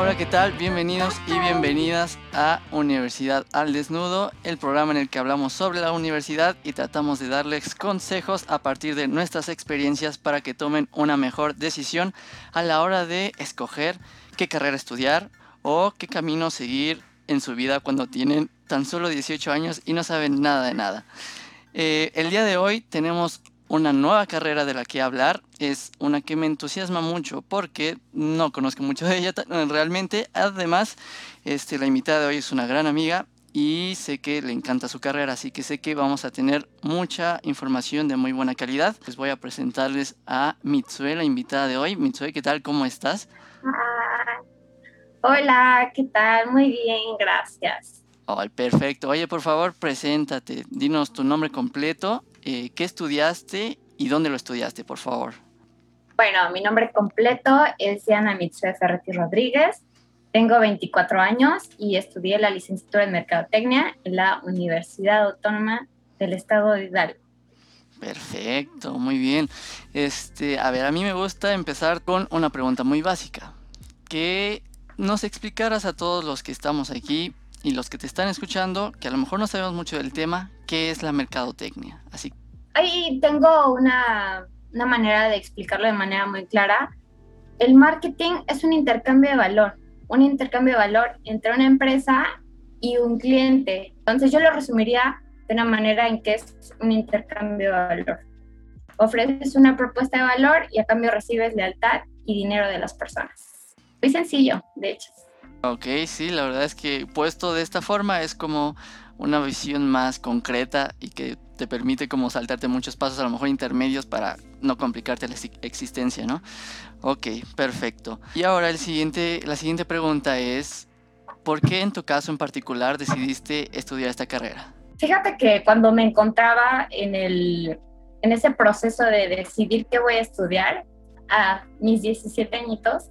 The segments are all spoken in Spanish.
Hola, ¿qué tal? Bienvenidos y bienvenidas a Universidad al Desnudo, el programa en el que hablamos sobre la universidad y tratamos de darles consejos a partir de nuestras experiencias para que tomen una mejor decisión a la hora de escoger qué carrera estudiar o qué camino seguir en su vida cuando tienen tan solo 18 años y no saben nada de nada. Eh, el día de hoy tenemos una nueva carrera de la que hablar. Es una que me entusiasma mucho porque no conozco mucho de ella realmente. Además, este, la invitada de hoy es una gran amiga y sé que le encanta su carrera, así que sé que vamos a tener mucha información de muy buena calidad. Les voy a presentarles a Mitsue, la invitada de hoy. Mitsue, ¿qué tal? ¿Cómo estás? Ah, hola, ¿qué tal? Muy bien, gracias. Oh, perfecto. Oye, por favor, preséntate. Dinos tu nombre completo eh, ¿qué estudiaste y dónde lo estudiaste, por favor? Bueno, mi nombre completo es Diana Mitsue Ferretti Rodríguez. Tengo 24 años y estudié la licenciatura en Mercadotecnia en la Universidad Autónoma del Estado de Hidalgo. Perfecto, muy bien. Este, a ver, a mí me gusta empezar con una pregunta muy básica. Que nos explicaras a todos los que estamos aquí y los que te están escuchando, que a lo mejor no sabemos mucho del tema, ¿qué es la mercadotecnia? Así. Ahí tengo una, una manera de explicarlo de manera muy clara. El marketing es un intercambio de valor, un intercambio de valor entre una empresa y un cliente. Entonces yo lo resumiría de una manera en que es un intercambio de valor. Ofreces una propuesta de valor y a cambio recibes lealtad y dinero de las personas. Muy sencillo, de hecho. Ok, sí, la verdad es que puesto de esta forma es como una visión más concreta y que te permite como saltarte muchos pasos, a lo mejor intermedios, para no complicarte la existencia, ¿no? Ok, perfecto. Y ahora el siguiente, la siguiente pregunta es, ¿por qué en tu caso en particular decidiste estudiar esta carrera? Fíjate que cuando me encontraba en, el, en ese proceso de decidir qué voy a estudiar a mis 17 añitos,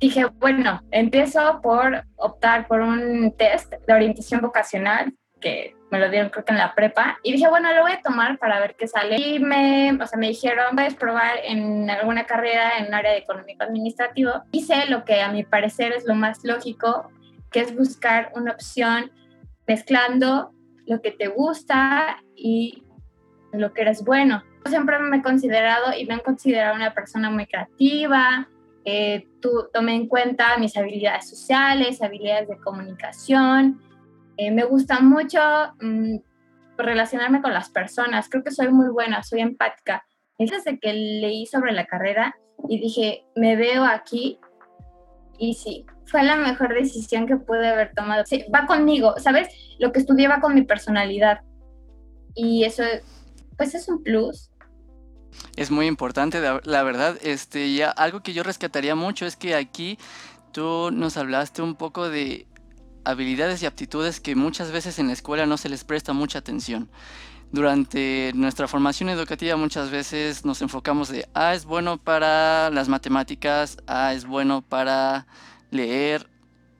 dije, bueno, empiezo por optar por un test de orientación vocacional que me lo dieron creo que en la prepa y dije, bueno, lo voy a tomar para ver qué sale. Y me, o sea, me dijeron, a probar en alguna carrera en un área de económico administrativo. Hice lo que a mi parecer es lo más lógico, que es buscar una opción mezclando lo que te gusta y lo que eres bueno. Siempre me he considerado y me han considerado una persona muy creativa, eh, tú, tomé en cuenta mis habilidades sociales, habilidades de comunicación. Eh, me gusta mucho mm, relacionarme con las personas. Creo que soy muy buena, soy empática. Desde que leí sobre la carrera y dije, me veo aquí y sí, fue la mejor decisión que pude haber tomado. Sí, va conmigo, ¿sabes? Lo que estudié va con mi personalidad. Y eso, pues es un plus es muy importante, la verdad. Este, ya algo que yo rescataría mucho es que aquí tú nos hablaste un poco de habilidades y aptitudes que muchas veces en la escuela no se les presta mucha atención. Durante nuestra formación educativa muchas veces nos enfocamos de, ah, es bueno para las matemáticas, ah, es bueno para leer,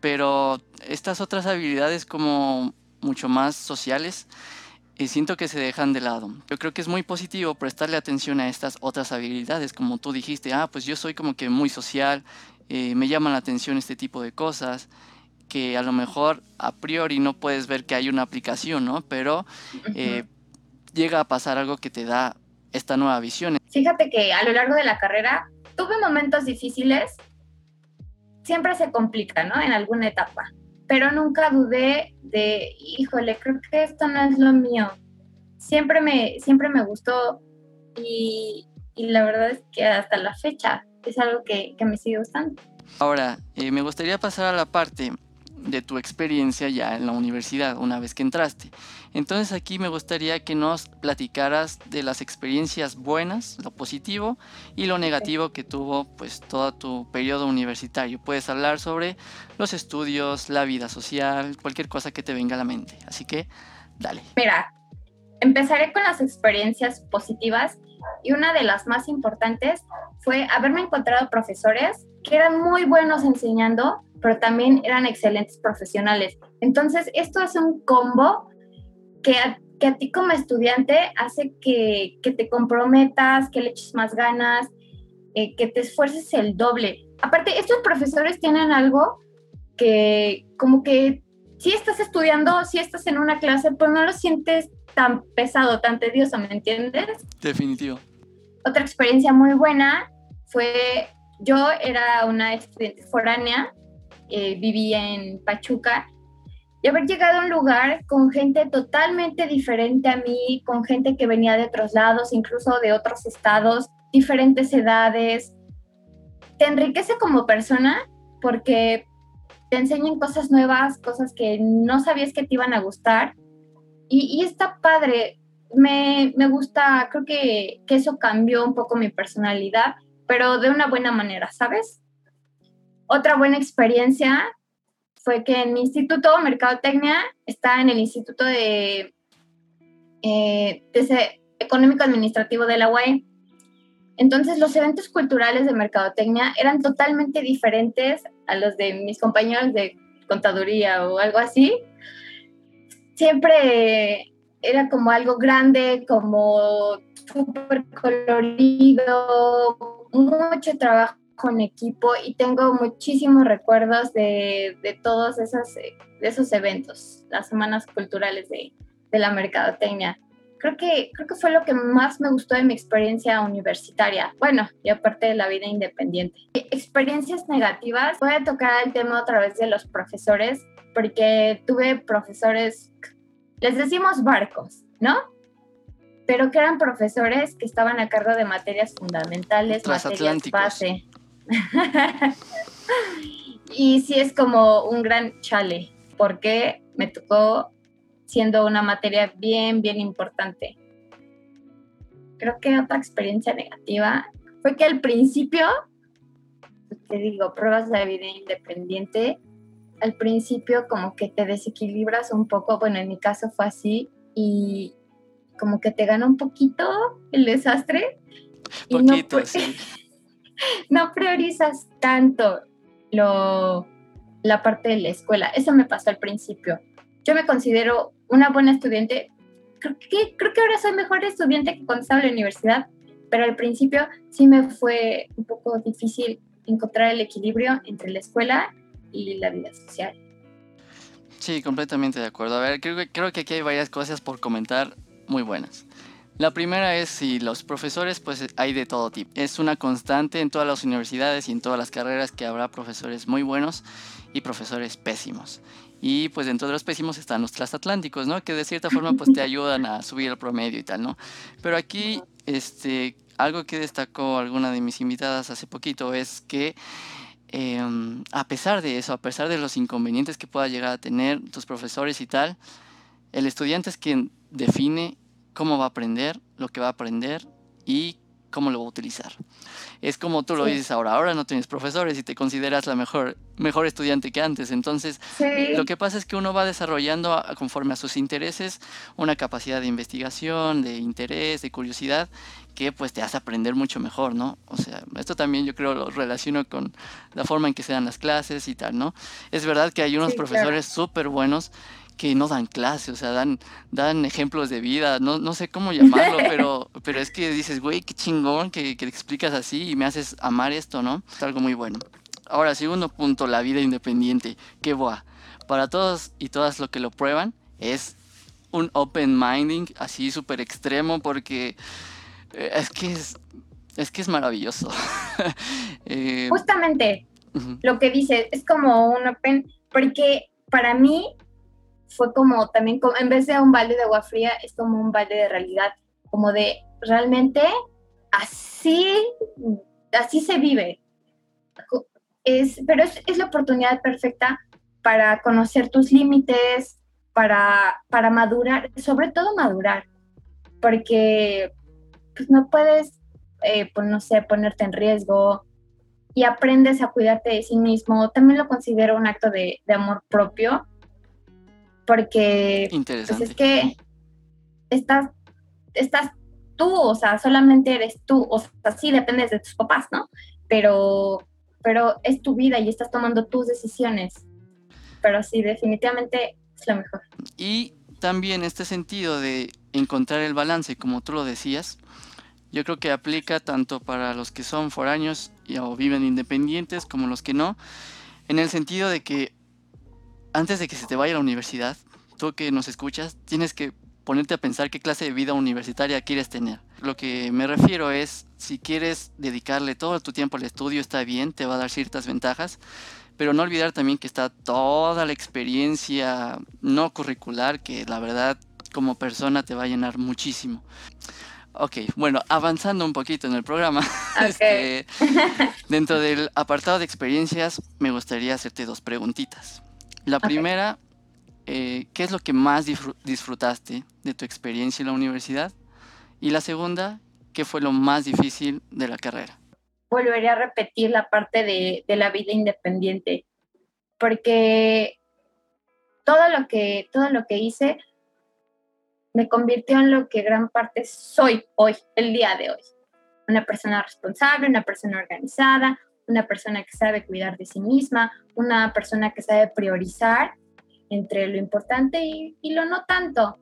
pero estas otras habilidades como mucho más sociales, y siento que se dejan de lado. Yo creo que es muy positivo prestarle atención a estas otras habilidades, como tú dijiste, ah, pues yo soy como que muy social, eh, me llaman la atención este tipo de cosas, que a lo mejor a priori no puedes ver que hay una aplicación, ¿no? Pero eh, llega a pasar algo que te da esta nueva visión. Fíjate que a lo largo de la carrera tuve momentos difíciles, siempre se complica, ¿no? En alguna etapa pero nunca dudé de, híjole, creo que esto no es lo mío. Siempre me, siempre me gustó y, la verdad es que hasta la fecha es algo que, me sigue gustando. Ahora, eh, me gustaría pasar a la parte de tu experiencia ya en la universidad, una vez que entraste. Entonces aquí me gustaría que nos platicaras de las experiencias buenas, lo positivo y lo negativo que tuvo pues todo tu periodo universitario. Puedes hablar sobre los estudios, la vida social, cualquier cosa que te venga a la mente. Así que, dale. Mira, empezaré con las experiencias positivas y una de las más importantes fue haberme encontrado profesores que eran muy buenos enseñando, pero también eran excelentes profesionales. Entonces, esto es un combo que a, que a ti como estudiante hace que, que, te comprometas, que le eches más ganas, eh, que te esfuerces el doble. Aparte, estos profesores tienen algo que como que si estás estudiando, si estás en una clase, pues no lo sientes tan pesado, tan tedioso, ¿me entiendes? Definitivo. Otra experiencia muy buena fue, yo era una estudiante foránea, eh, vivía en Pachuca, y haber llegado a un lugar con gente totalmente diferente a mí, con gente que venía de otros lados, incluso de otros estados, diferentes edades, te enriquece como persona porque te enseñan cosas nuevas, cosas que no sabías que te iban a gustar. Y, está padre, me, gusta, creo que, que, eso cambió un poco mi personalidad, pero de una buena manera, ¿sabes? Otra buena experiencia fue que en mi instituto, Mercadotecnia, está en el Instituto de, eh, Económico Administrativo de la UAE. Entonces los eventos culturales de mercadotecnia eran totalmente diferentes a los de mis compañeros de contaduría o algo así. Siempre era como algo grande, como súper colorido, mucho trabajo con equipo y tengo muchísimos recuerdos de, de todos esos, de esos eventos, las semanas culturales de, de la mercadotecnia creo que, creo que fue lo que más me gustó de mi experiencia universitaria. Bueno, y aparte de la vida independiente. Experiencias negativas, voy a tocar el tema otra vez de los profesores, porque tuve profesores, les decimos barcos, ¿no? Pero que eran profesores que estaban a cargo de materias fundamentales, materias base. y sí es como un gran chale, porque me tocó siendo una materia bien, bien importante. Creo que otra experiencia negativa fue que al principio, te digo, pruebas de vida independiente, al principio como que te desequilibras un poco, bueno, en mi caso fue así, y como que te gana un poquito el desastre. Poquito, no, sí. no priorizas tanto lo, la parte de la escuela. Eso me pasó al principio. Yo me considero una buena estudiante. Creo que, creo que ahora soy mejor estudiante que cuando estaba en la universidad, pero al principio sí me fue un poco difícil encontrar el equilibrio entre la escuela y la vida social. Sí, completamente de acuerdo. A ver, creo, creo que aquí hay varias cosas por comentar muy buenas. La primera es si los profesores, pues hay de todo tipo. Es una constante en todas las universidades y en todas las carreras que habrá profesores muy buenos y profesores pésimos. Y pues dentro de los pésimos están los transatlánticos, ¿no? Que de cierta forma pues te ayudan a subir el promedio y tal, ¿no? Pero aquí, este, algo que destacó alguna de mis invitadas hace poquito es que em, a pesar de eso, a pesar de los inconvenientes que pueda llegar a tener tus profesores y tal, el estudiante es quien define cómo va a aprender, lo que va a aprender y cómo lo va a utilizar. Es como tú lo dices ahora, ahora no tienes profesores y te consideras la mejor, mejor estudiante que antes. Entonces, lo que pasa es que uno va desarrollando conforme a sus intereses una capacidad de investigación, de interés, de curiosidad, que pues te hace aprender mucho mejor, ¿no? O sea, esto también yo creo lo relaciono con la forma en que se dan las clases y tal, ¿no? Es verdad que hay unos profesores súper buenos que no dan clase, o sea, dan, dan ejemplos de vida, no, no sé cómo llamarlo, pero, pero es que dices, güey, qué chingón que, que te explicas así y me haces amar esto, ¿no? Es algo muy bueno. Ahora, segundo punto, la vida independiente. Qué boa. Para todos y todas lo que lo prueban, es un open minding así súper extremo porque eh, es que es, es que es maravilloso. Eh, Justamente lo que dice es como un open, porque para mí fue como también, como, en vez de un balde de agua fría, es como un balde de realidad, como de realmente así, así se vive. Es, pero es, es la oportunidad perfecta para conocer tus límites, para, para madurar, sobre todo madurar, porque pues, no puedes, eh, pues, no sé, ponerte en riesgo y aprendes a cuidarte de sí mismo. También lo considero un acto de amor propio porque pues, es que estás, estás tú, o sea, solamente eres tú, o sea, sí dependes de tus papás, ¿no? Pero, pero es tu vida y estás tomando tus decisiones. Pero sí, definitivamente es lo mejor. Y también este sentido de encontrar el balance, como tú lo decías, yo creo que aplica tanto para los que son foráneos y, o viven independientes como los que no, en el sentido de que antes de que se te vaya a la universidad, tú que nos escuchas, tienes que ponerte a pensar qué clase de vida universitaria quieres tener. Lo que me refiero es, si quieres dedicarle todo tu tiempo al estudio, está bien, te va a dar ciertas ventajas, pero no olvidar también que está toda la experiencia no curricular que la verdad como persona te va a llenar muchísimo. Ok, bueno, avanzando un poquito en el programa, este, dentro del apartado de experiencias me gustaría hacerte dos preguntitas. La primera, eh, ¿qué es lo que más disfrutaste de tu experiencia en la universidad? Y la segunda, ¿qué fue lo más difícil de la carrera? Volvería a repetir la parte de, de la vida independiente, porque todo lo que, todo lo que hice me convirtió en lo que gran parte soy hoy, el día de hoy. Una persona responsable, una persona organizada, una persona que sabe cuidar de sí misma, una persona que sabe priorizar entre lo importante y, lo no tanto.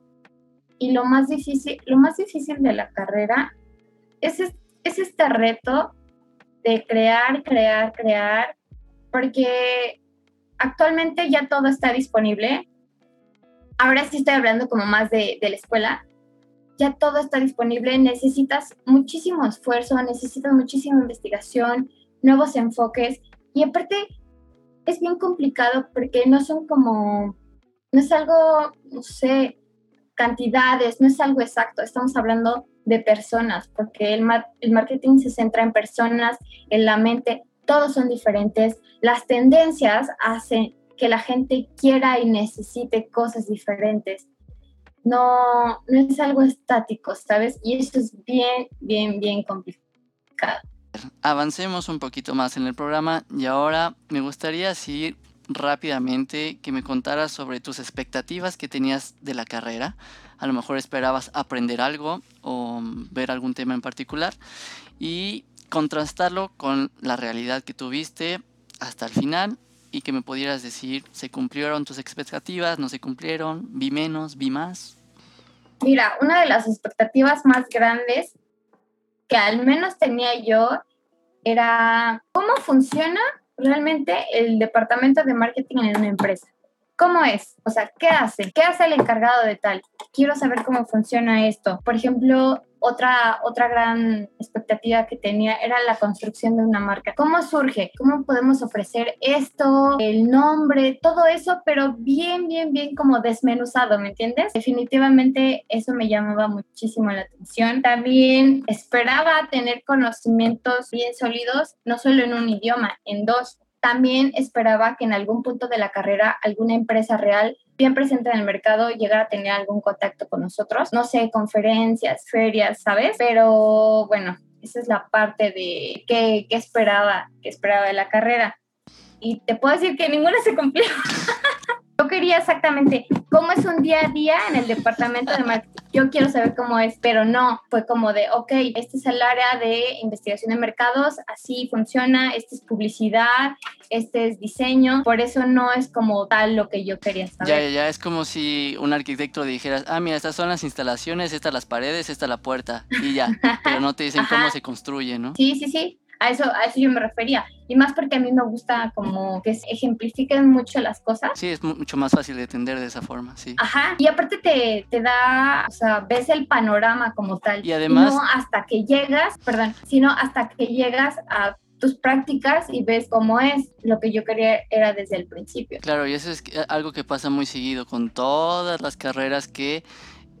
Y lo más difícil, lo más difícil de la carrera es, es este reto de crear, crear, crear, porque actualmente ya todo está disponible. Ahora sí estoy hablando como más de, de la escuela. Ya todo está disponible, necesitas muchísimo esfuerzo, necesitas muchísima investigación, nuevos enfoques y aparte es bien complicado porque no son como, no es algo, no sé, cantidades, no es algo exacto, estamos hablando de personas, porque el, el marketing se centra en personas, en la mente, todos son diferentes, las tendencias hacen que la gente quiera y necesite cosas diferentes. No, no es algo estático, ¿sabes? Y eso es bien, bien, bien complicado. Avancemos un poquito más en el programa y ahora me gustaría decir rápidamente que me contaras sobre tus expectativas que tenías de la carrera. A lo mejor esperabas aprender algo o ver algún tema en particular y contrastarlo con la realidad que tuviste hasta el final y que me pudieras decir, ¿se cumplieron tus expectativas? ¿No se cumplieron? ¿Vi menos? ¿Vi más? Mira, una de las expectativas más grandes que al menos tenía yo era cómo funciona realmente el departamento de marketing en una empresa. ¿Cómo es? O sea, ¿qué hace? ¿Qué hace el encargado de tal? Quiero saber cómo funciona esto. Por ejemplo, otra, otra gran expectativa que tenía era la construcción de una marca. ¿Cómo surge? ¿Cómo podemos ofrecer esto? El nombre, todo eso, pero bien, bien, bien como desmenuzado, ¿me entiendes? Definitivamente eso me llamaba muchísimo la atención. También esperaba tener conocimientos bien sólidos, no solo en un idioma, en dos. También esperaba que en algún punto de la carrera alguna empresa real bien presente en el mercado llegara a tener algún contacto con nosotros. No sé, conferencias, ferias, ¿sabes? Pero bueno, esa es la parte de qué, esperaba, qué esperaba de la carrera. Y te puedo decir que ninguna se cumplió. Yo quería exactamente cómo es un día a día en el departamento de marketing. Yo quiero saber cómo es, pero no, fue como de, ok, este es el área de investigación de mercados, así funciona, este es publicidad, este es diseño, por eso no es como tal lo que yo quería saber. Ya, ya, ya, es como si un arquitecto dijera, ah, mira, estas son las instalaciones, estas las paredes, esta la puerta, y ya, pero no te dicen cómo se construye, ¿no? Sí, sí, sí, a eso, a eso yo me refería. Y más porque a mí me gusta como que ejemplifiquen mucho las cosas. Sí, es mucho más fácil de entender de esa forma, sí. Ajá. Y aparte te, te da, o sea, ves el panorama como tal. Y además... No hasta que llegas, perdón, sino hasta que llegas a tus prácticas y ves cómo es. Lo que yo quería era desde el principio. Claro, y eso es algo que pasa muy seguido con todas las carreras que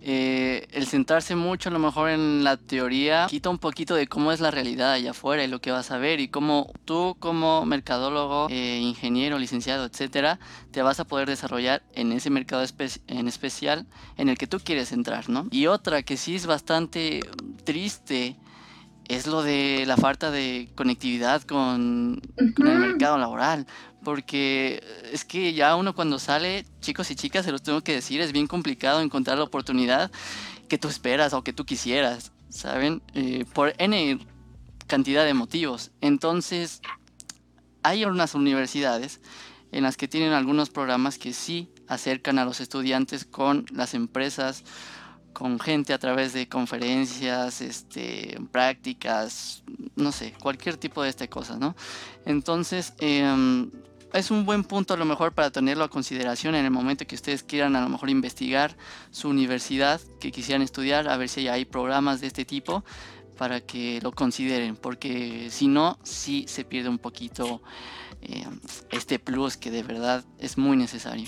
eh, el centrarse mucho a lo mejor en la teoría quita un poquito de cómo es la realidad allá afuera y lo que vas a ver y cómo tú como mercadólogo, eh, ingeniero, licenciado, etcétera, te vas a poder desarrollar en ese mercado en especial en el que tú quieres entrar, ¿no? Y otra que sí es bastante triste es lo de la falta de conectividad con, con el mercado laboral porque es que ya uno cuando sale, chicos y chicas, se los tengo que decir, es bien complicado encontrar la oportunidad que tú esperas o que tú quisieras, ¿saben? Eh, por N cantidad de motivos. Entonces, hay unas universidades en las que tienen algunos programas que sí acercan a los estudiantes con las empresas, con gente a través de conferencias, este, prácticas, no sé, cualquier tipo de este cosas, ¿no? Entonces, eh, es un buen punto a lo mejor para tenerlo a consideración en el momento que ustedes quieran a lo mejor investigar su universidad que quisieran estudiar, a ver si hay programas de este tipo para que lo consideren, porque si no, sí se pierde un poquito eh, este plus que de verdad es muy necesario.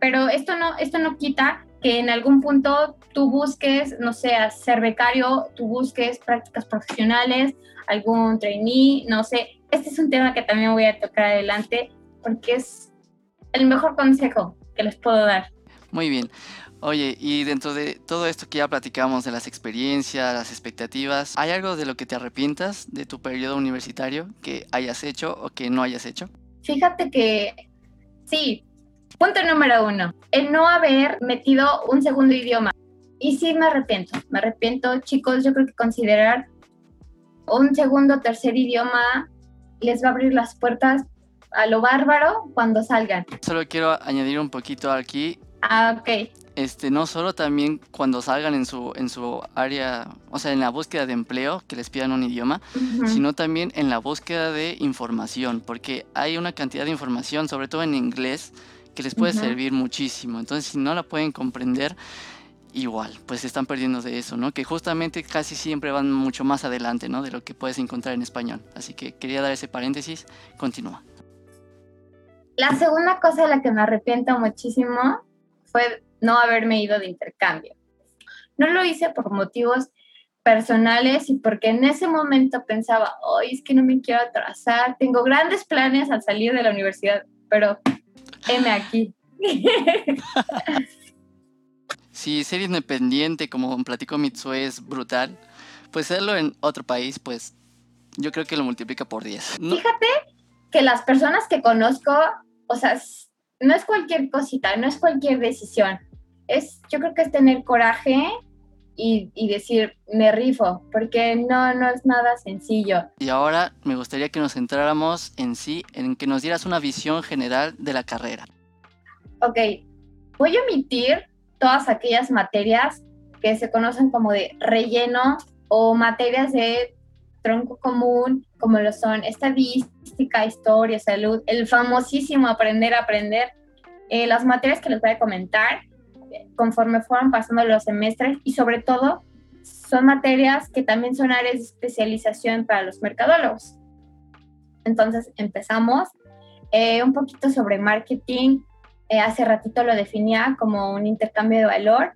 Pero esto no, esto no quita que en algún punto tú busques, no sé, ser becario, tú busques prácticas profesionales, algún trainee, no sé. Este es un tema que también voy a tocar adelante porque es el mejor consejo que les puedo dar. Muy bien. Oye, y dentro de todo esto que ya platicamos de las experiencias, las expectativas, ¿hay algo de lo que te arrepientas de tu periodo universitario que hayas hecho o que no hayas hecho? Fíjate que sí, punto número uno, el no haber metido un segundo idioma. Y sí me arrepiento, me arrepiento, chicos, yo creo que considerar un segundo o tercer idioma les va a abrir las puertas a lo bárbaro cuando salgan. Solo quiero añadir un poquito aquí. Ah, ok este, no solo también cuando salgan en su, en su área, o sea, en la búsqueda de empleo, que les pidan un idioma, sino también en la búsqueda de información, porque hay una cantidad de información, sobre todo en inglés, que les puede servir muchísimo. Entonces, si no la pueden comprender, igual, pues se están perdiendo de eso, ¿no? Que justamente casi siempre van mucho más adelante, ¿no? De lo que puedes encontrar en español. Así que quería dar ese paréntesis. Continúa. La segunda cosa de la que me arrepiento muchísimo fue no haberme ido de intercambio. No lo hice por motivos personales y porque en ese momento pensaba, hoy es que no me quiero atrasar, tengo grandes planes al salir de la universidad, pero heme aquí. si ser independiente, como platicó Mitsu, es brutal, pues hacerlo en otro país, pues yo creo que lo multiplica por 10. Fíjate que las personas que conozco, o sea, no es cualquier cosita, no es cualquier decisión es, yo creo que es tener coraje y, y, decir, me rifo, porque no, no es nada sencillo. Y ahora me gustaría que nos centráramos en sí, en que nos dieras una visión general de la carrera. Ok, voy a omitir todas aquellas materias que se conocen como de relleno o materias de tronco común, como lo son estadística, historia, salud, el famosísimo aprender a aprender. Eh, las materias que les voy a comentar conforme fueron pasando los semestres y sobre todo son materias que también son áreas de especialización para los mercadólogos. Entonces empezamos eh, un poquito sobre marketing. Eh, hace ratito lo definía como un intercambio de valor,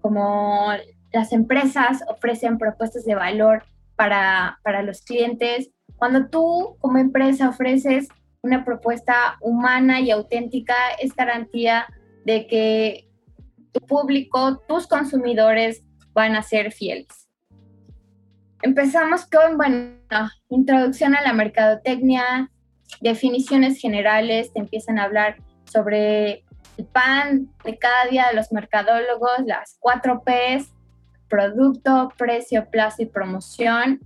como las empresas ofrecen propuestas de valor para, para los clientes. Cuando tú como empresa ofreces una propuesta humana y auténtica, es garantía de que tu público, tus consumidores van a ser fieles. Empezamos con, bueno, introducción a la mercadotecnia, definiciones generales, te empiezan a hablar sobre el pan de cada día de los mercadólogos, las cuatro Ps, producto, precio, plazo y promoción.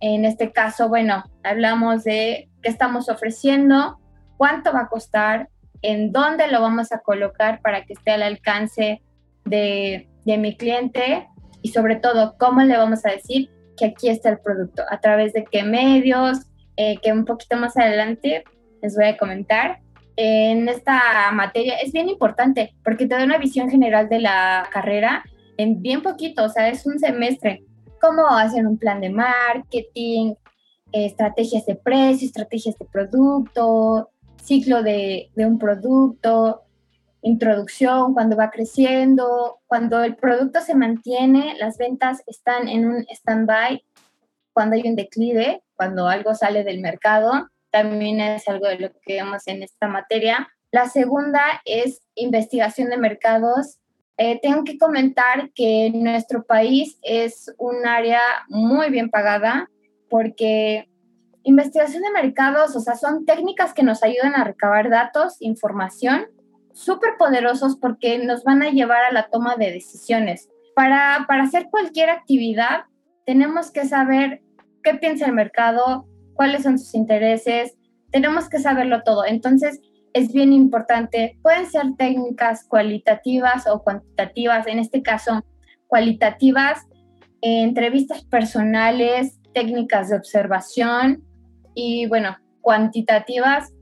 En este caso, bueno, hablamos de qué estamos ofreciendo, cuánto va a costar, en dónde lo vamos a colocar para que esté al alcance de, mi cliente y sobre todo cómo le vamos a decir que aquí está el producto, a través de qué medios, eh, que un poquito más adelante les voy a comentar. En esta materia es bien importante porque te da una visión general de la carrera en bien poquito, o sea, es un semestre. Cómo hacer un plan de marketing, estrategias de precio, estrategias de producto, ciclo de, un producto, introducción, cuando va creciendo, cuando el producto se mantiene, las ventas están en un stand-by, cuando hay un declive, cuando algo sale del mercado, también es algo de lo que vemos en esta materia. La segunda es investigación de mercados. Eh, tengo que comentar que nuestro país es un área muy bien pagada porque investigación de mercados, o sea, son técnicas que nos ayudan a recabar datos, información, súper poderosos porque nos van a llevar a la toma de decisiones. Para, para hacer cualquier actividad, tenemos que saber qué piensa el mercado, cuáles son sus intereses, tenemos que saberlo todo. Entonces, es bien importante. Pueden ser técnicas cualitativas o cuantitativas, en este caso, cualitativas, entrevistas personales, técnicas de observación, y bueno, cuantitativas,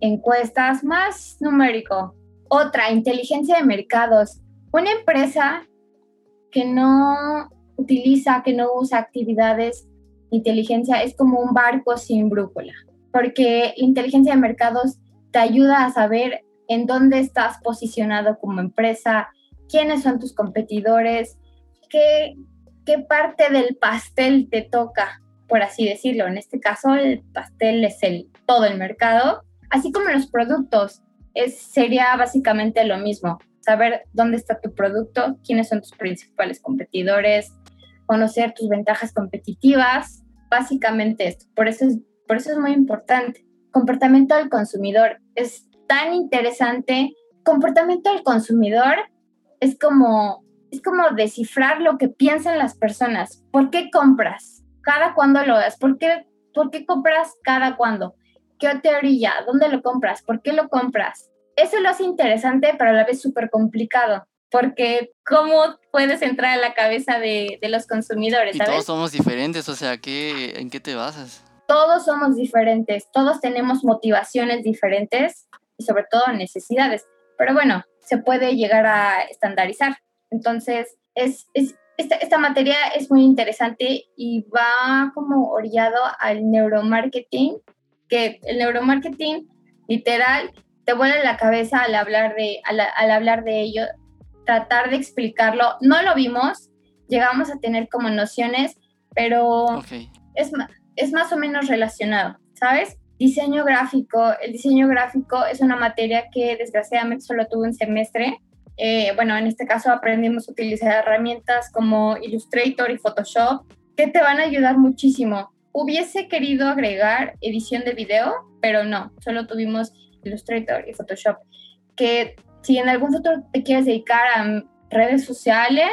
encuestas, más numérico. Otra, inteligencia de mercados. Una empresa que no utiliza, que no usa actividades de inteligencia es como un barco sin brújula, porque la inteligencia de mercados te ayuda a saber en dónde estás posicionado como empresa, quiénes son tus competidores, qué, qué parte del pastel te toca, por así decirlo. En este caso, el pastel es el, todo el mercado, así como los productos. Es, sería básicamente lo mismo, saber dónde está tu producto, quiénes son tus principales competidores, conocer tus ventajas competitivas, básicamente esto. Por eso es, por eso es muy importante. Comportamiento del consumidor es tan interesante. Comportamiento del consumidor es como, es como descifrar lo que piensan las personas. ¿Por qué compras? ¿Cada cuándo lo das? ¿Por qué, ¿Por qué compras cada cuándo? ¿Qué te orilla? ¿Dónde lo compras? ¿Por qué lo compras? Eso lo hace interesante, pero a la vez súper complicado, porque ¿cómo puedes entrar a la cabeza de, de los consumidores? Y todos somos diferentes, o sea, ¿qué, ¿en qué te basas? Todos somos diferentes, todos tenemos motivaciones diferentes y sobre todo necesidades, pero bueno, se puede llegar a estandarizar. Entonces, es, es esta, esta, materia es muy interesante y va como orillado al neuromarketing, que el neuromarketing literal te vuela la cabeza al hablar de, al, al, hablar de ello, tratar de explicarlo. No lo vimos, llegamos a tener como nociones, pero okay. es, es más o menos relacionado, ¿sabes? Diseño gráfico. El diseño gráfico es una materia que desgraciadamente solo tuve un semestre. Eh, bueno, en este caso aprendimos a utilizar herramientas como Illustrator y Photoshop que te van a ayudar muchísimo. Hubiese querido agregar edición de video, pero no, solo tuvimos Illustrator y Photoshop. Que si en algún futuro te quieres dedicar a redes sociales,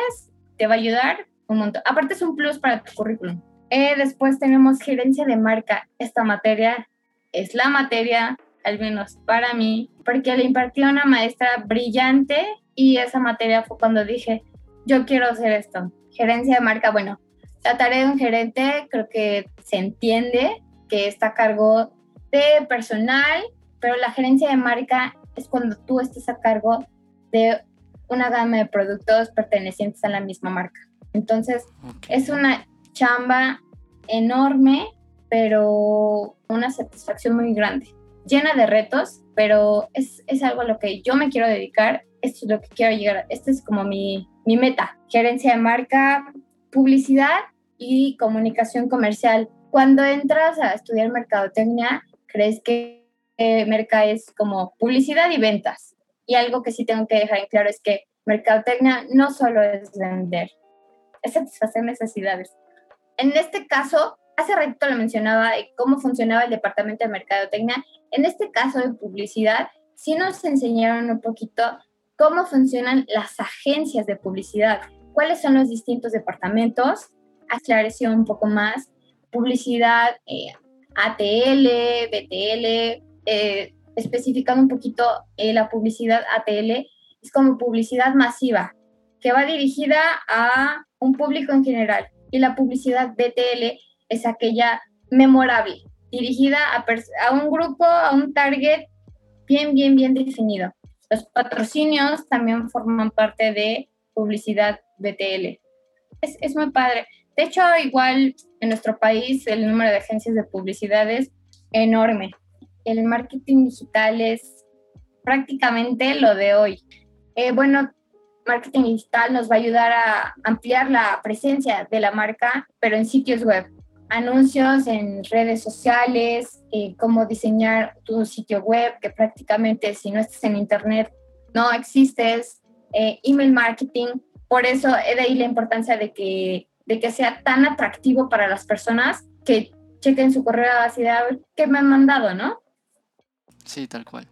te va a ayudar un montón. Aparte es un plus para tu currículum. Eh, después tenemos gerencia de marca. Esta materia es la materia, al menos para mí, porque le impartió una maestra brillante y esa materia fue cuando dije, yo quiero hacer esto. Gerencia de marca, bueno, la tarea de un gerente creo que se entiende que está a cargo de personal, pero la gerencia de marca es cuando tú estás a cargo de una gama de productos pertenecientes a la misma marca. Entonces, okay. es una chamba enorme, pero una satisfacción muy grande, llena de retos, pero es, es algo a lo que yo me quiero dedicar, esto es lo que quiero llegar, esta es como mi, mi meta, gerencia de marca, publicidad y comunicación comercial. Cuando entras a estudiar mercadotecnia, crees que eh, Merca es como publicidad y ventas. Y algo que sí tengo que dejar en claro es que mercadotecnia no solo es vender, es satisfacer necesidades. En este caso, hace ratito lo mencionaba de cómo funcionaba el departamento de mercadotecnia. En este caso de publicidad, sí nos enseñaron un poquito cómo funcionan las agencias de publicidad, cuáles son los distintos departamentos, aclareció un poco más, publicidad, eh, ATL, BTL, eh, especificando un poquito eh, la publicidad ATL, es como publicidad masiva, que va dirigida a un público en general, y la publicidad BTL es aquella memorable, dirigida a, a un grupo, a un target bien, bien, bien definido. Los patrocinios también forman parte de publicidad BTL. Es, muy padre. De hecho, igual en nuestro país el número de agencias de publicidad es enorme. El marketing digital es prácticamente lo de hoy. Eh, bueno, marketing digital nos va a ayudar a ampliar la presencia de la marca, pero en sitios web. Anuncios en redes sociales, eh, cómo diseñar tu sitio web, que prácticamente si no estás en internet no existes, eh, email marketing. Por eso he de ahí la importancia de que, de que sea tan atractivo para las personas que chequen su correo así de a ver qué me han mandado, ¿no? Sí, tal cual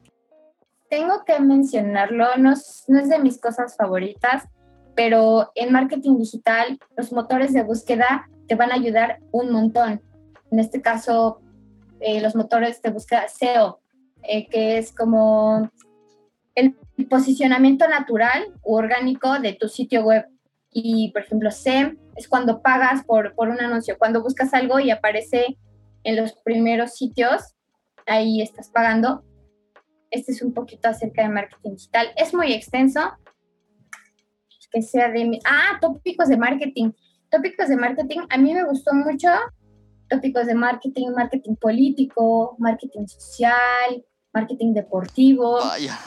tengo que mencionarlo, no es, no es de mis cosas favoritas, pero en marketing digital los motores de búsqueda te van a ayudar un montón. En este caso, eh, los motores de búsqueda SEO, eh, que es como el posicionamiento natural u orgánico de tu sitio web. Y, por ejemplo, SEM es cuando pagas por, por un anuncio, cuando buscas algo y aparece en los primeros sitios, ahí estás pagando este es un poquito acerca de marketing digital. Es muy extenso. Que sea de... Ah, tópicos de marketing. Tópicos de marketing. A mí me gustó mucho tópicos de marketing, marketing político, marketing social, marketing deportivo. Vaya.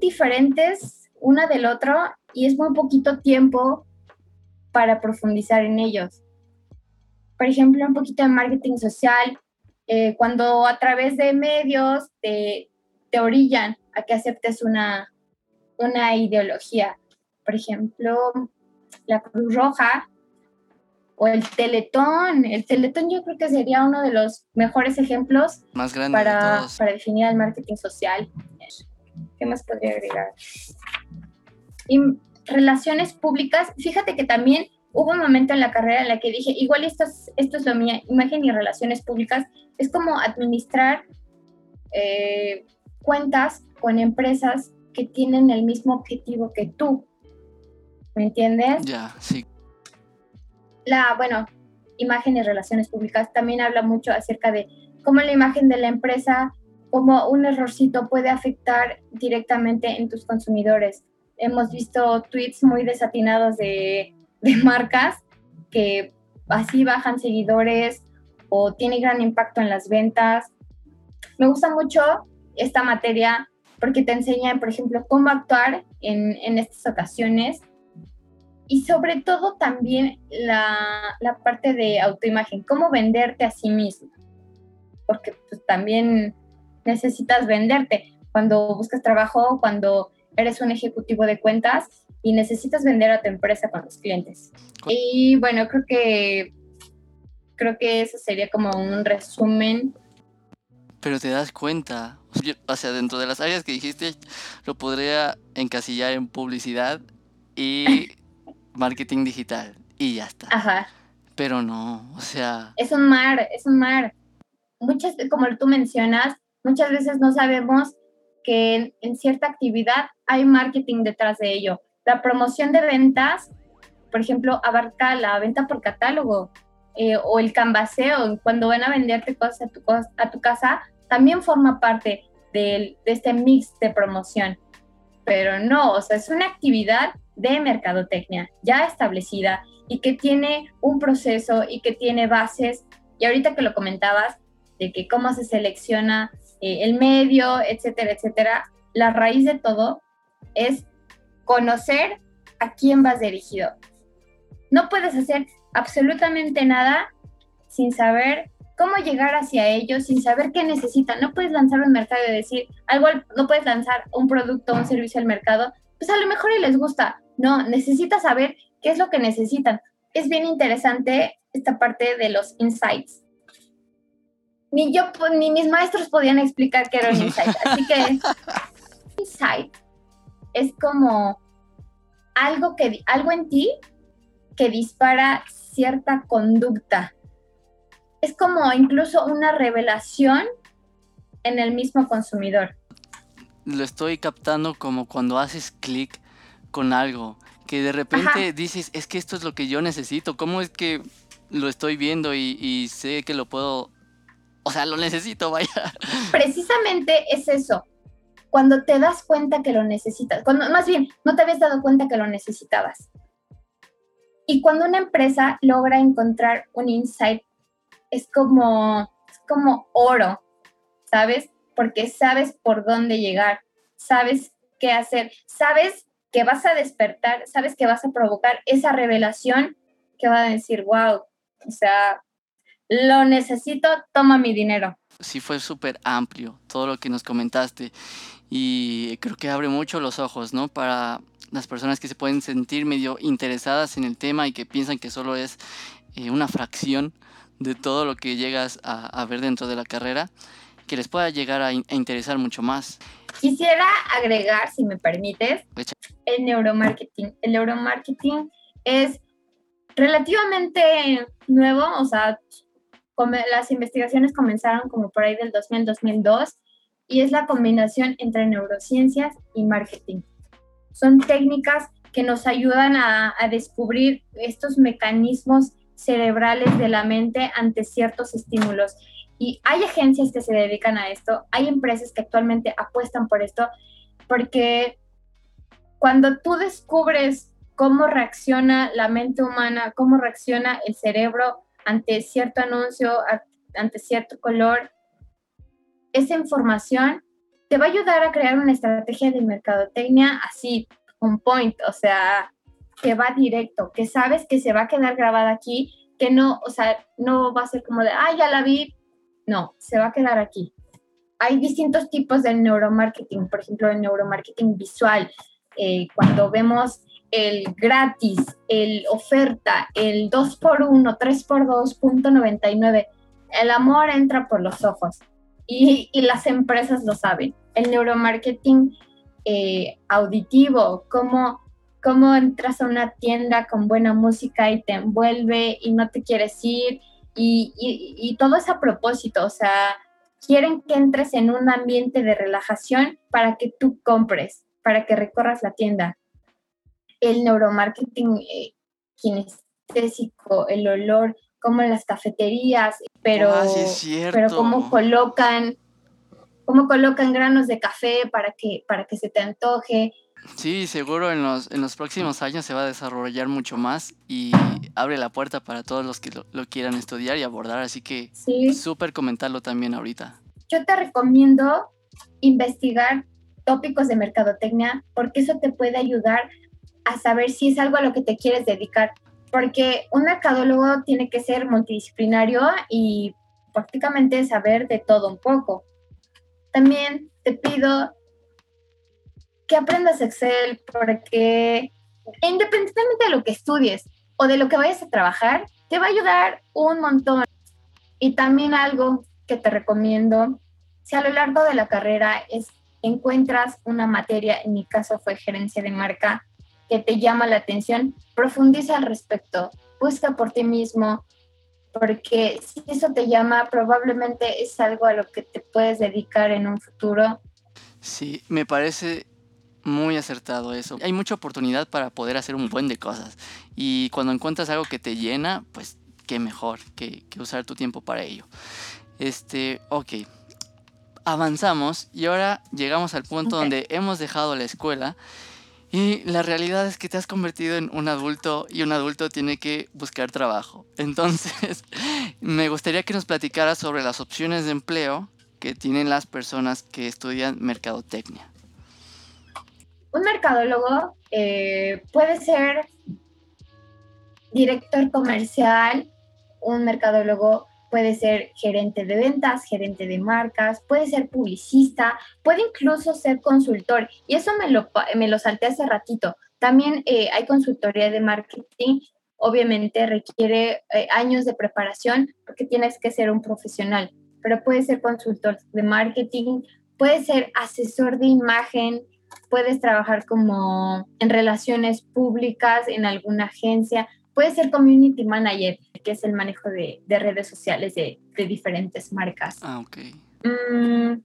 Diferentes una del otro y es muy poquito tiempo para profundizar en ellos. Por ejemplo, un poquito de marketing social, eh, cuando a través de medios te, te orillan a que aceptes una, una ideología. Por ejemplo, la Cruz Roja o el Teletón. El Teletón yo creo que sería uno de los mejores ejemplos Más grande para, para definir el marketing social. ¿Qué más podría agregar? Y relaciones públicas, fíjate que también hubo un momento en la carrera en la que dije, igual esto es, esto es lo mío, imagen y relaciones públicas, es como administrar eh, cuentas con empresas que tienen el mismo objetivo que tú. ¿Me entiendes? Ya, sí. La, bueno, imagen y relaciones públicas también habla mucho acerca de cómo la imagen de la empresa, como un errorcito puede afectar directamente en tus consumidores. Hemos visto tweets muy desatinados de, de marcas que así bajan seguidores o tiene gran impacto en las ventas. Me gusta mucho esta materia porque te enseña, por ejemplo, cómo actuar en, en estas ocasiones y sobre todo también la, la, parte de autoimagen, cómo venderte a sí mismo, porque pues, también necesitas venderte cuando buscas trabajo, cuando eres un ejecutivo de cuentas y necesitas vender a tu empresa con los clientes. Y bueno, creo que creo que eso sería como un resumen. Pero te das cuenta, o sea, dentro de las áreas que dijiste, lo podría encasillar en publicidad y marketing digital y ya está. Ajá. Pero no, o sea... Es un mar, es un mar. Muchas, como tú mencionas, muchas veces no sabemos que en, cierta actividad hay marketing detrás de ello. La promoción de ventas, por ejemplo, abarca la venta por catálogo eh, o el canvaseo, cuando van a venderte cosas a tu, a tu casa, también forma parte de este mix de promoción. Pero no, o sea, es una actividad de mercadotecnia ya establecida y que tiene un proceso y que tiene bases. Y ahorita que lo comentabas, de que cómo se selecciona eh, el medio, etcétera, etcétera, la raíz de todo es conocer a quién vas dirigido. No puedes hacer absolutamente nada sin saber cómo llegar hacia ellos, sin saber qué necesitan. No puedes lanzar un mercado y decir algo, no puedes lanzar un producto un servicio al mercado, pues a lo mejor y les gusta. No, necesitas saber qué es lo que necesitan. Es bien interesante esta parte de los insights ni yo, ni mis maestros podían explicar qué era un insight. Así que insight es como algo, que, algo en ti que dispara cierta conducta. Es como incluso una revelación en el mismo consumidor. Lo estoy captando como cuando haces clic con algo, que de repente dices, es que esto es lo que yo necesito, ¿cómo es que lo estoy viendo y, y sé que lo puedo o sea, lo necesito, vaya. Precisamente es eso. Cuando te das cuenta que lo necesitas, cuando más bien no te habías dado cuenta que lo necesitabas. Y cuando una empresa logra encontrar un insight, es como, es como oro, ¿sabes? Porque sabes por dónde llegar, sabes qué hacer, sabes que vas a despertar, sabes que vas a provocar esa revelación que va a decir, wow, o sea, lo necesito, toma mi dinero. Sí, fue súper amplio todo lo que nos comentaste y creo que abre mucho los ojos, ¿no? Para las personas que se pueden sentir medio interesadas en el tema y que piensan que solo es eh, una fracción de todo lo que llegas a, ver dentro de la carrera, que les pueda llegar a, a interesar mucho más. Quisiera agregar, si me permites, el neuromarketing. El neuromarketing es relativamente nuevo, o sea, las investigaciones comenzaron como por ahí del 2000-2002 y es la combinación entre neurociencias y marketing. Son técnicas que nos ayudan a, a descubrir estos mecanismos cerebrales de la mente ante ciertos estímulos. Y hay agencias que se dedican a esto, hay empresas que actualmente apuestan por esto, porque cuando tú descubres cómo reacciona la mente humana, cómo reacciona el cerebro ante cierto anuncio, ante cierto color, esa información te va a ayudar a crear una estrategia de mercadotecnia así, un point, o sea, que va directo, que sabes que se va a quedar grabada aquí, que no, o sea, no va a ser como de, ah, ya la vi, no, se va a quedar aquí. Hay distintos tipos de neuromarketing, por ejemplo, el neuromarketing visual. Eh, cuando vemos el gratis, el oferta, el 2x1, 3x2, punto 99, el amor entra por los ojos y, las empresas lo saben. El neuromarketing eh, auditivo, cómo, cómo entras a una tienda con buena música y te envuelve y no te quieres ir y, todo es a propósito, o sea, quieren que entres en un ambiente de relajación para que tú compres, para que recorras la tienda. El neuromarketing eh, kinestésico, el olor, como en las cafeterías, pero, ah, pero cómo colocan, cómo colocan granos de café para que, para que se te antoje, Sí, seguro en los, en los próximos años se va a desarrollar mucho más y abre la puerta para todos los que lo, quieran estudiar y abordar, así que súper comentarlo también ahorita. Yo te recomiendo investigar tópicos de mercadotecnia porque eso te puede ayudar a saber si es algo a lo que te quieres dedicar, porque un mercadólogo tiene que ser multidisciplinario y prácticamente saber de todo un poco. También te pido que aprendas Excel, porque independientemente de lo que estudies o de lo que vayas a trabajar, te va a ayudar un montón. Y también algo que te recomiendo, si a lo largo de la carrera es, encuentras una materia, en mi caso fue gerencia de marca, que te llama la atención, profundiza al respecto, busca por ti mismo, porque si eso te llama, probablemente es algo a lo que te puedes dedicar en un futuro. Sí, me parece muy acertado eso. Hay mucha oportunidad para poder hacer un buen de cosas. Y cuando encuentras algo que te llena, pues qué mejor que, usar tu tiempo para ello. Este, ok. Avanzamos y ahora llegamos al punto donde hemos dejado la escuela y la realidad es que te has convertido en un adulto y un adulto tiene que buscar trabajo. Entonces, me gustaría que nos platicaras sobre las opciones de empleo que tienen las personas que estudian mercadotecnia. Un mercadólogo eh, puede ser director comercial, un mercadólogo puede ser gerente de ventas, gerente de marcas, puede ser publicista, puede incluso ser consultor. Y eso me lo, me lo salté hace ratito. También eh, hay consultoría de marketing. Obviamente requiere eh, años de preparación porque tienes que ser un profesional, pero puede ser consultor de marketing, puede ser asesor de imagen, puedes trabajar como en relaciones públicas, en alguna agencia, puedes ser community manager, que es el manejo de, redes sociales de, diferentes marcas. Ah, ok. Mm,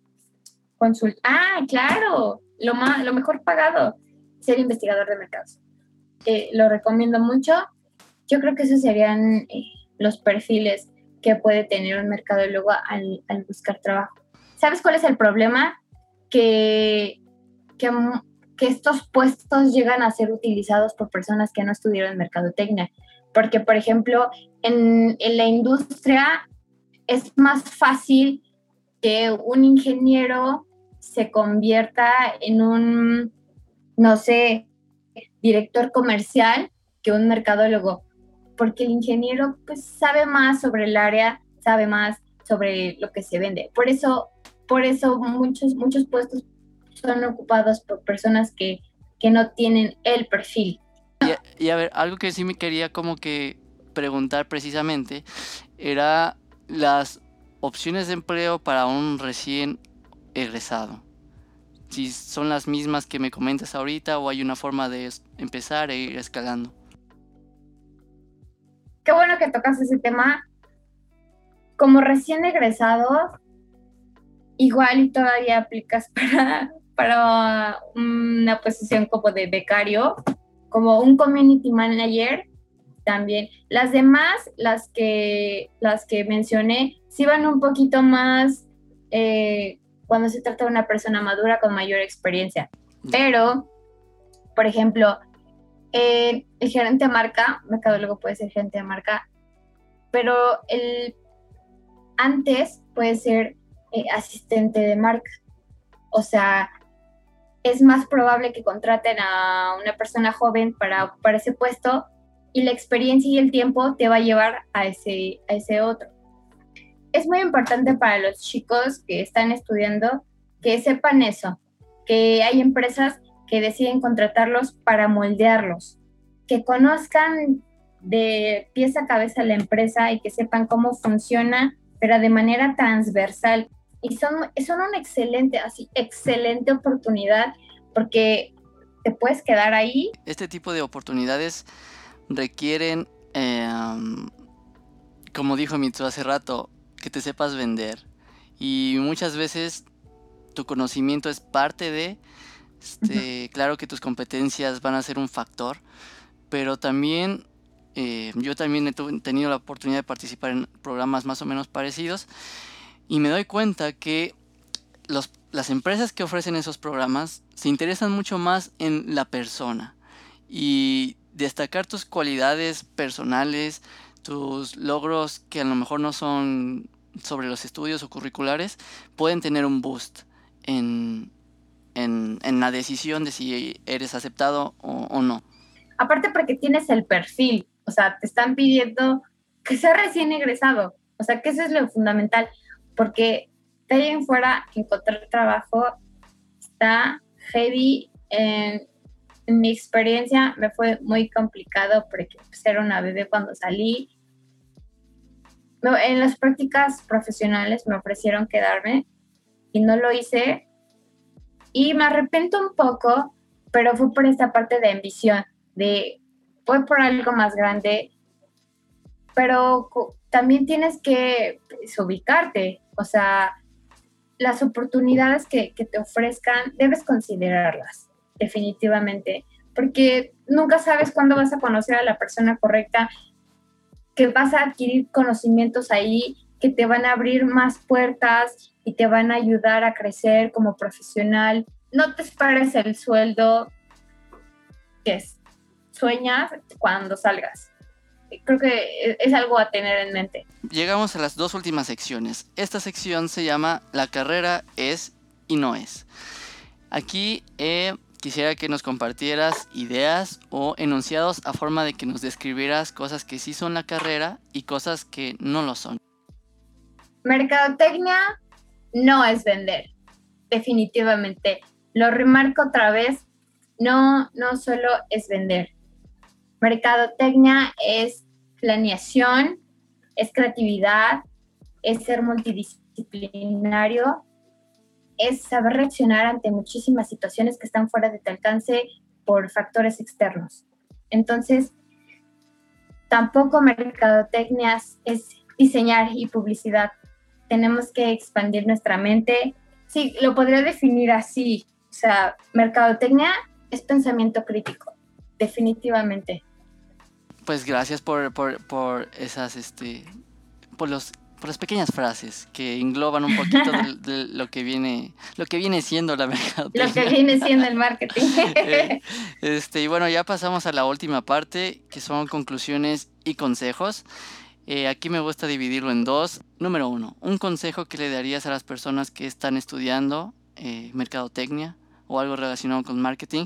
consult ah, claro, lo, más, lo mejor pagado, ser investigador de mercados. Eh, lo recomiendo mucho. Yo creo que esos serían eh, los perfiles que puede tener un mercadólogo al, al buscar trabajo. ¿Sabes cuál es el problema? Que que, estos puestos llegan a ser utilizados por personas que no estudiaron mercadotecnia. Porque, por ejemplo, en, en la industria es más fácil que un ingeniero se convierta en un, no sé, director comercial que un mercadólogo, porque el ingeniero pues sabe más sobre el área, sabe más sobre lo que se vende. Por eso, por eso muchos, muchos puestos son ocupados por personas que, no tienen el perfil. Y, a ver, algo que sí me quería como que preguntar precisamente era las opciones de empleo para un recién egresado. Si son las mismas que me comentas ahorita o hay una forma de empezar e ir escalando. Qué bueno que tocas ese tema. Como recién egresado, igual y todavía aplicas para para una posición como de becario, como un community manager también. Las demás, las que, las que mencioné, sí van un poquito más eh, cuando se trata de una persona madura con mayor experiencia. Pero, por ejemplo, eh, el gerente de marca, mercadólogo puede ser gerente de marca, pero el antes puede ser eh, asistente de marca. O sea, es más probable que contraten a una persona joven para, para ese puesto y la experiencia y el tiempo te va a llevar a ese, a ese otro. Es muy importante para los chicos que están estudiando que sepan eso, que hay empresas que deciden contratarlos para moldearlos, que conozcan de pieza a cabeza la empresa y que sepan cómo funciona, pero de manera transversal. Y son, son una excelente, así, excelente oportunidad porque te puedes quedar ahí. Este tipo de oportunidades requieren, em, como dijo Mitsu hace rato, que te sepas vender. Y muchas veces tu conocimiento es parte de, este, claro que tus competencias van a ser un factor, pero también eh, yo también he tenido la oportunidad de participar en programas más o menos parecidos y me doy cuenta que las empresas que ofrecen esos programas se interesan mucho más en la persona y destacar tus cualidades personales, tus logros que a lo mejor no son sobre los estudios o curriculares, pueden tener un boost en, la decisión de si eres aceptado o, no. Aparte porque tienes el perfil, o sea, te están pidiendo que sea recién egresado, o sea, que eso es lo fundamental, porque de ahí en fuera encontrar trabajo está heavy. En, mi experiencia me fue muy complicado porque pues, era una bebé cuando salí. En las prácticas profesionales me ofrecieron quedarme y no lo hice. Y me arrepiento un poco, pero fue por esta parte de ambición, de fue por algo más grande, pero también tienes que pues, ubicarte, o sea, las oportunidades que, que te ofrezcan, debes considerarlas, definitivamente, porque nunca sabes cuándo vas a conocer a la persona correcta, que vas a adquirir conocimientos ahí que te van a abrir más puertas y te van a ayudar a crecer como profesional. No te esperes el sueldo que es, sueñas cuando salgas. Creo que es algo a tener en mente. Llegamos a las dos últimas secciones. Esta sección se llama La carrera es y no es. Aquí eh, quisiera que nos compartieras ideas o enunciados a forma de que nos describieras cosas que sí son la carrera y cosas que no lo son. Mercadotecnia no es vender, definitivamente. Lo remarco otra vez, no, no solo es vender. Mercadotecnia es planeación, es creatividad, es ser multidisciplinario, es saber reaccionar ante muchísimas situaciones que están fuera de tu alcance por factores externos. Entonces, tampoco mercadotecnia es diseñar y publicidad tenemos que expandir nuestra mente. Sí, lo podría definir así. O sea, mercadotecnia es pensamiento crítico, definitivamente. Pues gracias por, por, esas, este, por los por las pequeñas frases que engloban un poquito de, lo que viene lo que viene siendo la mercadotecnia. Lo que viene siendo el marketing. Eh, este, y bueno, ya pasamos a la última parte, que son conclusiones y consejos. Eh, aquí me gusta dividirlo en dos. Número uno, un consejo que le darías a las personas que están estudiando eh, mercadotecnia o algo relacionado con marketing.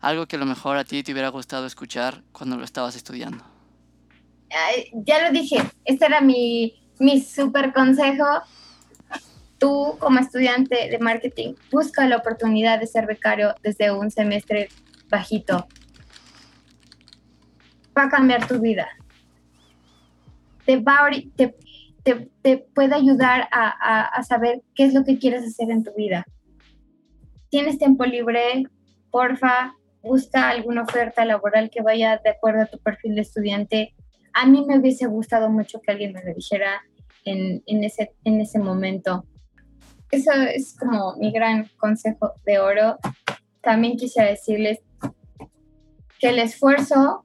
Algo que a lo mejor a ti te hubiera gustado escuchar cuando lo estabas estudiando. ya lo dije, este era mi, mi super consejo. Tú como estudiante de marketing, busca la oportunidad de ser becario desde un semestre bajito. Va a cambiar tu vida te, va, te, te, te puede ayudar a, a, saber qué es lo que quieres hacer en tu vida. ¿Tienes tiempo libre? Porfa, busca alguna oferta laboral que vaya de acuerdo a tu perfil de estudiante. A mí me hubiese gustado mucho que alguien me lo dijera en, ese, en ese momento. Eso es como mi gran consejo de oro. También quisiera decirles que el esfuerzo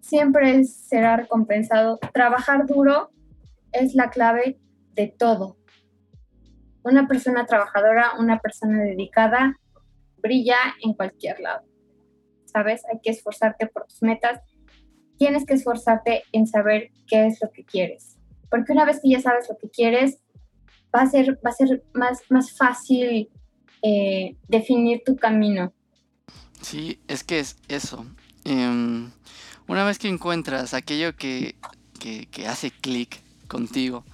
siempre será recompensado. Trabajar duro es la clave de todo. Una persona trabajadora, una persona dedicada, brilla en cualquier lado. ¿Sabes? Hay que esforzarte por tus metas. Tienes que esforzarte en saber qué es lo que quieres. Porque una vez que ya sabes lo que quieres, va a ser, va a ser más, más fácil eh, definir tu camino. Sí, es que es eso. Em, una vez que encuentras aquello que, que, hace clic contigo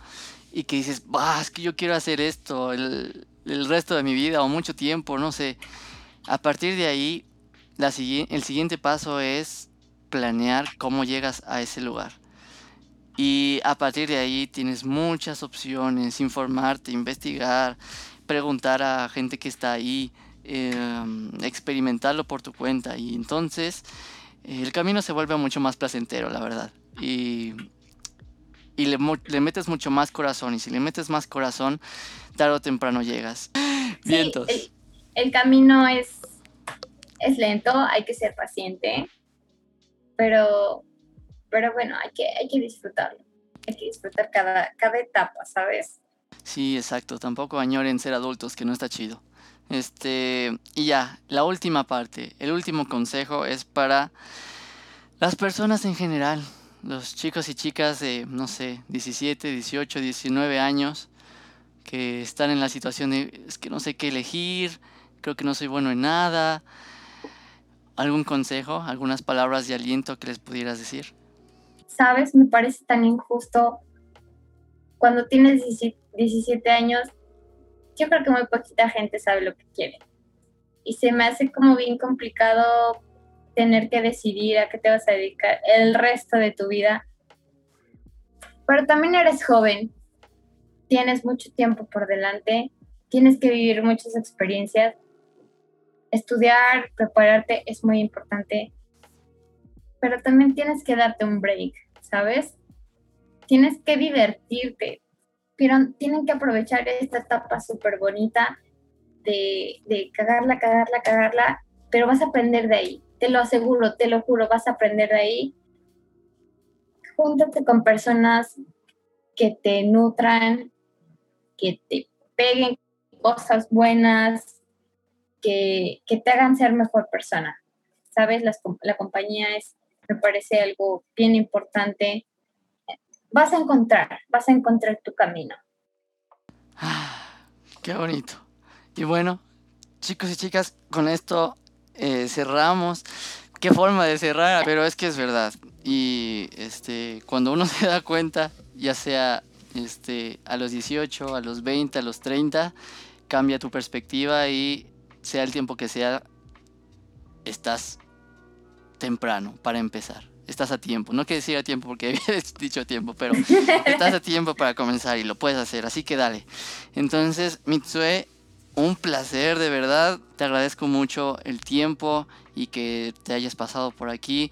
y que dices, bah, es que yo quiero hacer esto el, el, resto de mi vida o mucho tiempo, no sé. A partir de ahí, la, el siguiente paso es planear cómo llegas a ese lugar. Y a partir de ahí tienes muchas opciones, informarte, investigar, preguntar a gente que está ahí, em, experimentarlo por tu cuenta. Y entonces el camino se vuelve mucho más placentero, la verdad. Y, y le, le, metes mucho más corazón. Y si le metes más corazón, tarde o temprano llegas. Vientos. el, camino es, es lento, hay que ser paciente. Pero, pero bueno, hay que, hay que disfrutarlo. Hay que disfrutar cada, cada etapa, ¿sabes? Sí, exacto. Tampoco añoren ser adultos, que no está chido. Este, y ya, la última parte, el último consejo es para las personas en general, los chicos y chicas de, no sé, 17, 18, 19 años, que están en la situación de, es que no sé qué elegir, creo que no soy bueno en nada. ¿Algún consejo, algunas palabras de aliento que les pudieras decir? Sabes, me parece tan injusto cuando tienes 17 años yo creo que muy poquita gente sabe lo que quiere. Y se me hace como bien complicado tener que decidir a qué te vas a dedicar el resto de tu vida. Pero también eres joven, tienes mucho tiempo por delante, tienes que vivir muchas experiencias. Estudiar, prepararte es muy importante, pero también tienes que darte un break, ¿sabes? Tienes que divertirte, pero tienen que aprovechar esta etapa súper bonita de, de cagarla, cagarla, cagarla, pero vas a aprender de ahí, te lo aseguro, te lo juro, vas a aprender de ahí. Júntate con personas que te nutran, que te peguen cosas buenas, que, que te hagan ser mejor persona. ¿Sabes? la compañía es, me parece algo bien importante vas a encontrar, vas a encontrar tu camino. Ah, qué bonito. Y bueno, chicos y chicas, con esto eh, cerramos. Qué forma de cerrar, pero es que es verdad. Y este, cuando uno se da cuenta, ya sea este, a los 18, a los 20, a los 30, cambia tu perspectiva y sea el tiempo que sea, estás temprano para empezar estás a tiempo. No quiero decir a tiempo porque había dicho tiempo, pero estás a tiempo para comenzar y lo puedes hacer, así que dale. Entonces, Mitsue, un placer de verdad. Te agradezco mucho el tiempo y que te hayas pasado por aquí.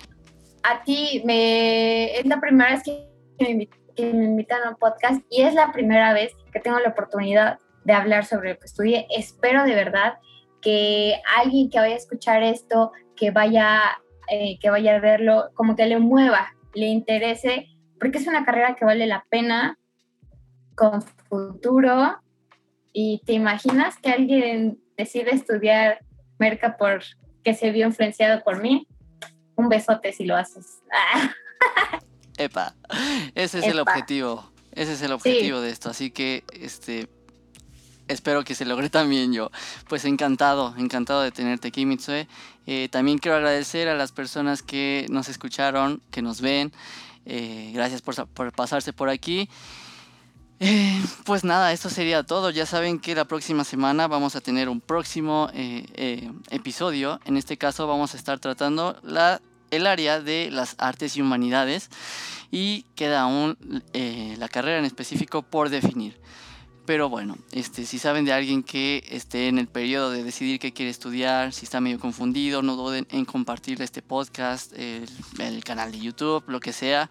A ti me es la primera vez que me, invitan a un podcast y es la primera vez que tengo la oportunidad de hablar sobre lo que estudié. Espero de verdad que alguien que vaya a escuchar esto, que vaya eh, que vaya a verlo, como que le mueva, le interese, porque es una carrera que vale la pena, con futuro. Y te imaginas que alguien decide estudiar Merca por que se vio influenciado por mí. Un besote si lo haces. Epa, ese es el objetivo. Ese es el objetivo de esto. Así que este espero que se logre también yo. Pues encantado, encantado de tenerte aquí, Mitsue. Eh, también quiero agradecer a las personas que nos escucharon, que nos ven. Eh, gracias por, pasarse por aquí. Eh, pues nada, esto sería todo. Ya saben que la próxima semana vamos a tener un próximo episodio. En este caso vamos a estar tratando el área de las artes y humanidades y queda aún la carrera en específico por definir. Pero bueno, este, si saben de alguien que esté en el periodo de decidir qué quiere estudiar, si está medio confundido, no duden en compartir este podcast, el, canal de YouTube, lo que sea.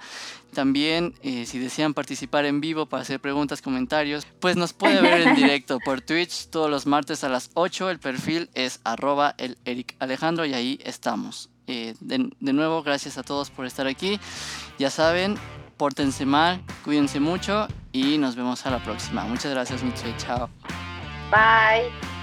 También, eh, si desean participar en vivo para hacer preguntas, comentarios, pues nos puede ver en directo por Twitch todos los martes a las 8. El perfil es arroba el Eric Alejandro y ahí estamos. Eh, de nuevo, gracias a todos por estar aquí. Ya saben, pórtense mal, cuídense mucho y nos vemos a la próxima. Muchas gracias, Mitsue. Chao. Bye.